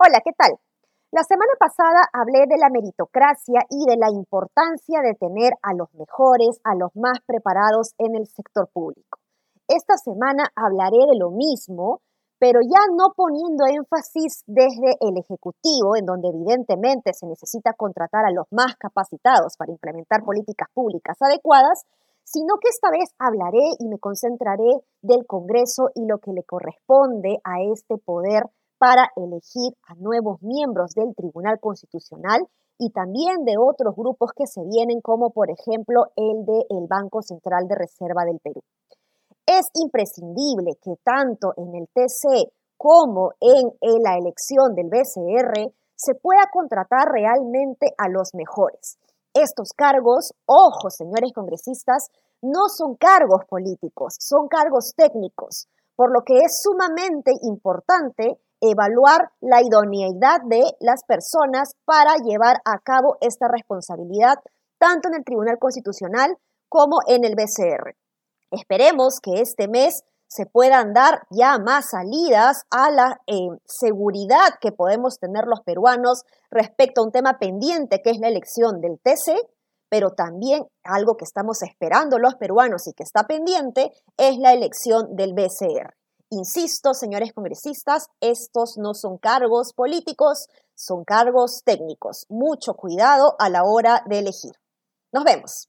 Hola, ¿qué tal? La semana pasada hablé de la meritocracia y de la importancia de tener a los mejores, a los más preparados en el sector público. Esta semana hablaré de lo mismo, pero ya no poniendo énfasis desde el Ejecutivo, en donde evidentemente se necesita contratar a los más capacitados para implementar políticas públicas adecuadas, sino que esta vez hablaré y me concentraré del Congreso y lo que le corresponde a este poder para elegir a nuevos miembros del Tribunal Constitucional y también de otros grupos que se vienen, como por ejemplo el del Banco Central de Reserva del Perú. Es imprescindible que tanto en el TC como en, la elección del BCR se pueda contratar realmente a los mejores. Estos cargos, ojo señores congresistas, no son cargos políticos, son cargos técnicos, por lo que es sumamente importante evaluar la idoneidad de las personas para llevar a cabo esta responsabilidad, tanto en el Tribunal Constitucional como en el BCR. Esperemos que este mes se puedan dar ya más salidas a la eh, seguridad que podemos tener los peruanos respecto a un tema pendiente que es la elección del TC, pero también algo que estamos esperando los peruanos y que está pendiente es la elección del BCR. Insisto, señores congresistas, estos no son cargos políticos, son cargos técnicos. Mucho cuidado a la hora de elegir. Nos vemos.